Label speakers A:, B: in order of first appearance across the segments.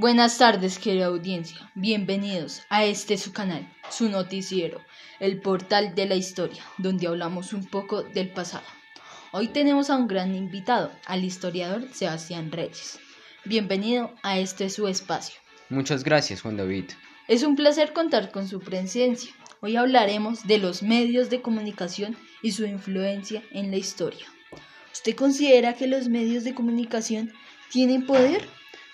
A: Buenas tardes, querida audiencia. Bienvenidos a este su canal, su noticiero, el portal de la historia, donde hablamos un poco del pasado. Hoy tenemos a un gran invitado, al historiador Sebastián Reyes. Bienvenido a este su espacio.
B: Muchas gracias, Juan David.
A: Es un placer contar con su presencia. Hoy hablaremos de los medios de comunicación y su influencia en la historia. ¿Usted considera que los medios de comunicación tienen poder?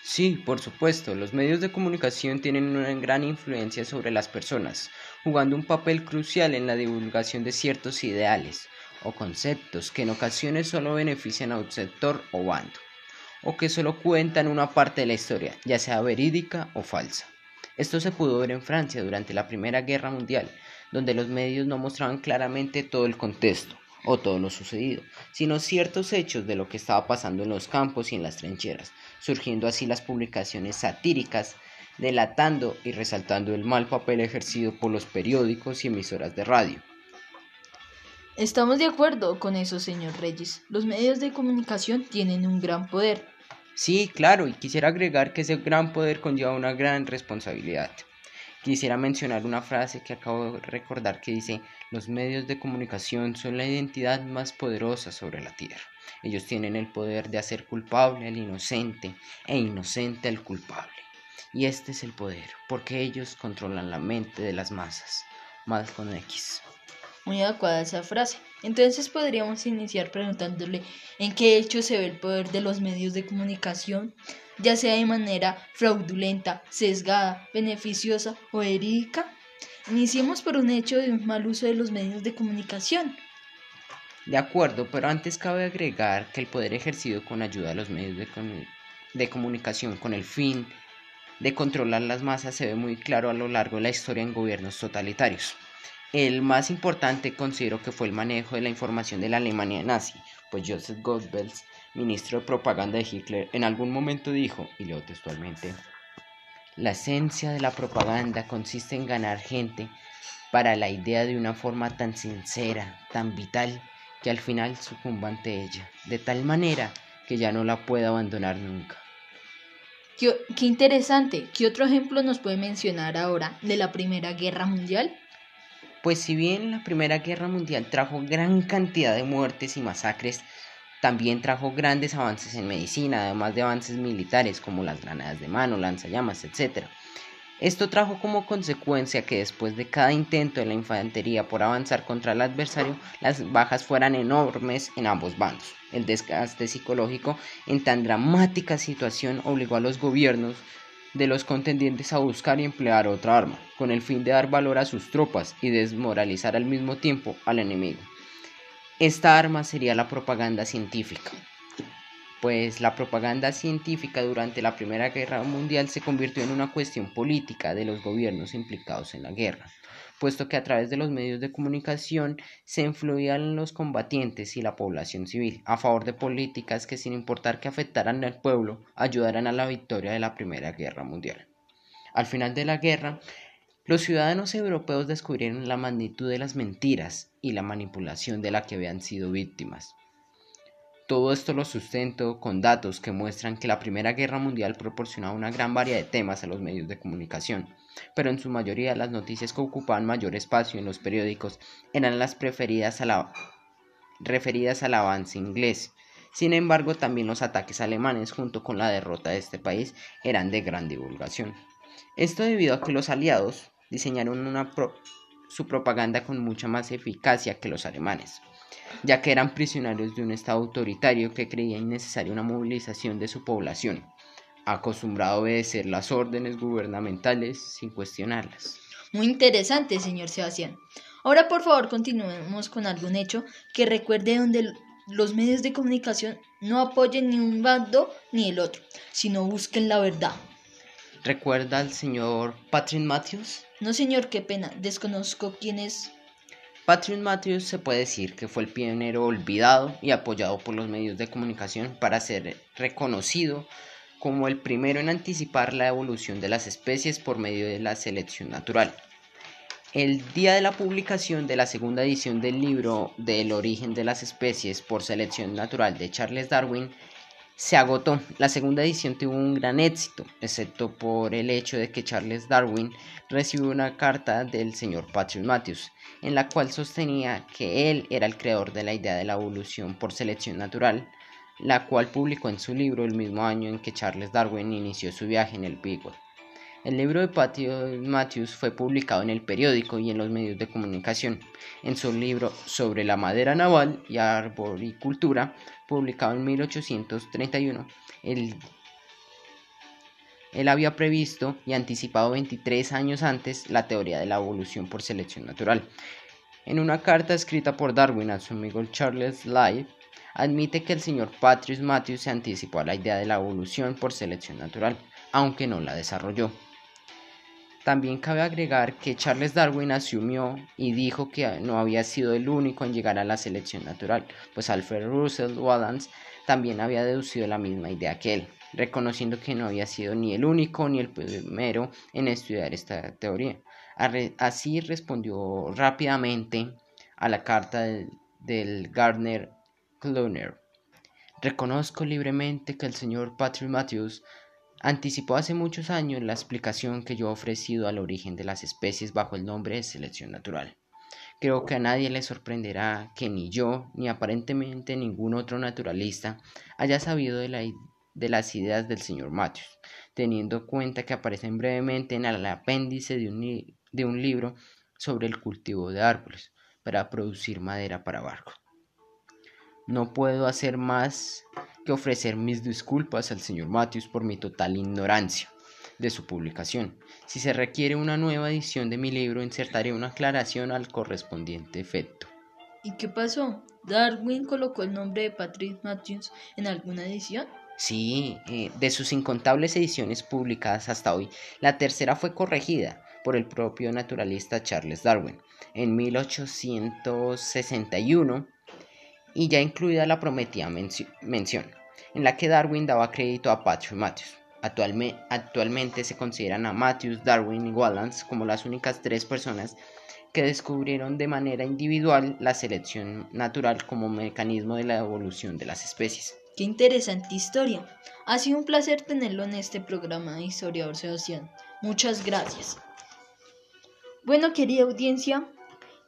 B: Sí, por supuesto, los medios de comunicación tienen una gran influencia sobre las personas, jugando un papel crucial en la divulgación de ciertos ideales o conceptos que en ocasiones solo benefician a un sector o bando, o que solo cuentan una parte de la historia, ya sea verídica o falsa. Esto se pudo ver en Francia durante la Primera Guerra Mundial, donde los medios no mostraban claramente todo el contexto o todo lo sucedido, sino ciertos hechos de lo que estaba pasando en los campos y en las trincheras, surgiendo así las publicaciones satíricas, delatando y resaltando el mal papel ejercido por los periódicos y emisoras de radio.
A: Estamos de acuerdo con eso, señor Reyes. Los medios de comunicación tienen un gran poder.
B: Sí, claro, y quisiera agregar que ese gran poder conlleva una gran responsabilidad. Quisiera mencionar una frase que acabo de recordar que dice, los medios de comunicación son la identidad más poderosa sobre la tierra. Ellos tienen el poder de hacer culpable al inocente e inocente al culpable. Y este es el poder, porque ellos controlan la mente de las masas. Más con X.
A: Muy adecuada esa frase. Entonces podríamos iniciar preguntándole en qué hecho se ve el poder de los medios de comunicación ya sea de manera fraudulenta, sesgada, beneficiosa o verídica? Iniciemos por un hecho de un mal uso de los medios de comunicación.
B: De acuerdo, pero antes cabe agregar que el poder ejercido con ayuda de los medios de, de comunicación con el fin de controlar las masas se ve muy claro a lo largo de la historia en gobiernos totalitarios. El más importante considero que fue el manejo de la información de la Alemania nazi, pues Joseph Goebbels ministro de propaganda de Hitler, en algún momento dijo, y leo textualmente, la esencia de la propaganda consiste en ganar gente para la idea de una forma tan sincera, tan vital, que al final sucumba ante ella, de tal manera que ya no la pueda abandonar nunca.
A: Qué, qué, interesante. ¿Qué otro ejemplo nos puede mencionar ahora de la Primera Guerra Mundial?
B: Pues si bien la Primera Guerra Mundial trajo gran cantidad de muertes y masacres, también trajo grandes avances en medicina, además de avances militares como las granadas de mano, lanzallamas, etc. Esto trajo como consecuencia que después de cada intento de la infantería por avanzar contra el adversario, las bajas fueran enormes en ambos bandos. El desgaste psicológico en tan dramática situación obligó a los gobiernos de los contendientes a buscar y emplear otra arma, con el fin de dar valor a sus tropas y desmoralizar al mismo tiempo al enemigo. Esta arma sería la propaganda científica, pues la propaganda científica durante la Primera Guerra Mundial se convirtió en una cuestión política de los gobiernos implicados en la guerra, puesto que a través de los medios de comunicación se influían los combatientes y la población civil a favor de políticas que sin importar que afectaran al pueblo ayudaran a la victoria de la Primera Guerra Mundial. Al final de la guerra, los ciudadanos europeos descubrieron la magnitud de las mentiras y la manipulación de la que habían sido víctimas. Todo esto lo sustento con datos que muestran que la Primera Guerra Mundial proporcionaba una gran variedad de temas a los medios de comunicación, pero en su mayoría las noticias que ocupaban mayor espacio en los periódicos eran las a la, referidas al avance inglés. Sin embargo, también los ataques alemanes junto con la derrota de este país eran de gran divulgación. Esto debido a que los aliados diseñaron su propaganda con mucha más eficacia que los alemanes, ya que eran prisioneros de un Estado autoritario que creía innecesaria una movilización de su población, acostumbrado a obedecer las órdenes gubernamentales sin cuestionarlas.
A: Muy interesante, señor Sebastián. Ahora, por favor, continuemos con algún hecho que recuerde donde los medios de comunicación no apoyen ni un bando ni el otro, sino busquen la verdad.
B: ¿Recuerda al señor Patrick Matthews?
A: No, señor, qué pena. Desconozco quién es.
B: Patrick Matthews se puede decir que fue el pionero olvidado y apoyado por los medios de comunicación para ser reconocido como el primero en anticipar la evolución de las especies por medio de la selección natural. El día de la publicación de la segunda edición del libro del origen de las especies por selección natural de Charles Darwin, se agotó. La segunda edición tuvo un gran éxito, excepto por el hecho de que Charles Darwin recibió una carta del señor Patrick Matthews, en la cual sostenía que él era el creador de la idea de la evolución por selección natural, la cual publicó en su libro el mismo año en que Charles Darwin inició su viaje en el Beagle. El libro de Matthews fue publicado en el periódico y en los medios de comunicación. En su libro sobre la madera naval y arboricultura, publicado en 1831, él, él había previsto y anticipado 23 años antes la teoría de la evolución por selección natural. En una carta escrita por Darwin a su amigo Charles Lyell, admite que el señor Patrick Matthews se anticipó a la idea de la evolución por selección natural, aunque no la desarrolló. También cabe agregar que Charles Darwin asumió y dijo que no había sido el único en llegar a la selección natural, pues Alfred Russel Wallace también había deducido la misma idea que él, reconociendo que no había sido ni el único ni el primero en estudiar esta teoría. Así respondió rápidamente a la carta del, Gardner Reconozco libremente que el señor Patrick Matthews anticipó hace muchos años la explicación que yo he ofrecido al origen de las especies bajo el nombre de selección natural. Creo que a nadie le sorprenderá que ni yo, ni aparentemente ningún otro naturalista haya sabido de, de las ideas del señor Matthews, teniendo en cuenta que aparecen brevemente en el apéndice de un, de un libro sobre el cultivo de árboles para producir madera para barcos. No puedo hacer más que ofrecer mis disculpas al señor Matthews por mi total ignorancia de su publicación. Si se requiere una nueva edición de mi libro, insertaré una aclaración al correspondiente efecto.
A: ¿Y qué pasó? ¿Darwin colocó el nombre de Patrick Matthews en alguna edición?
B: Sí, eh, de sus incontables ediciones publicadas hasta hoy, la tercera fue corregida por el propio naturalista Charles Darwin en 1861 y ya incluida la prometida mención, en la que Darwin daba crédito a Patrick Matthews. Actualmente, se consideran a Matthews, Darwin y Wallace como las únicas tres personas que descubrieron de manera individual la selección natural como mecanismo de la evolución de las especies.
A: Qué interesante historia. Ha sido un placer tenerlo en este programa de Historiador Sebastián. Muchas gracias. Bueno, querida audiencia,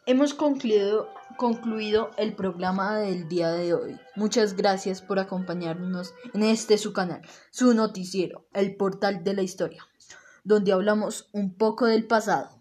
A: hemos concluido concluido el programa del día de hoy. Muchas gracias por acompañarnos en este su canal, su noticiero, el portal de la historia, donde hablamos un poco del pasado.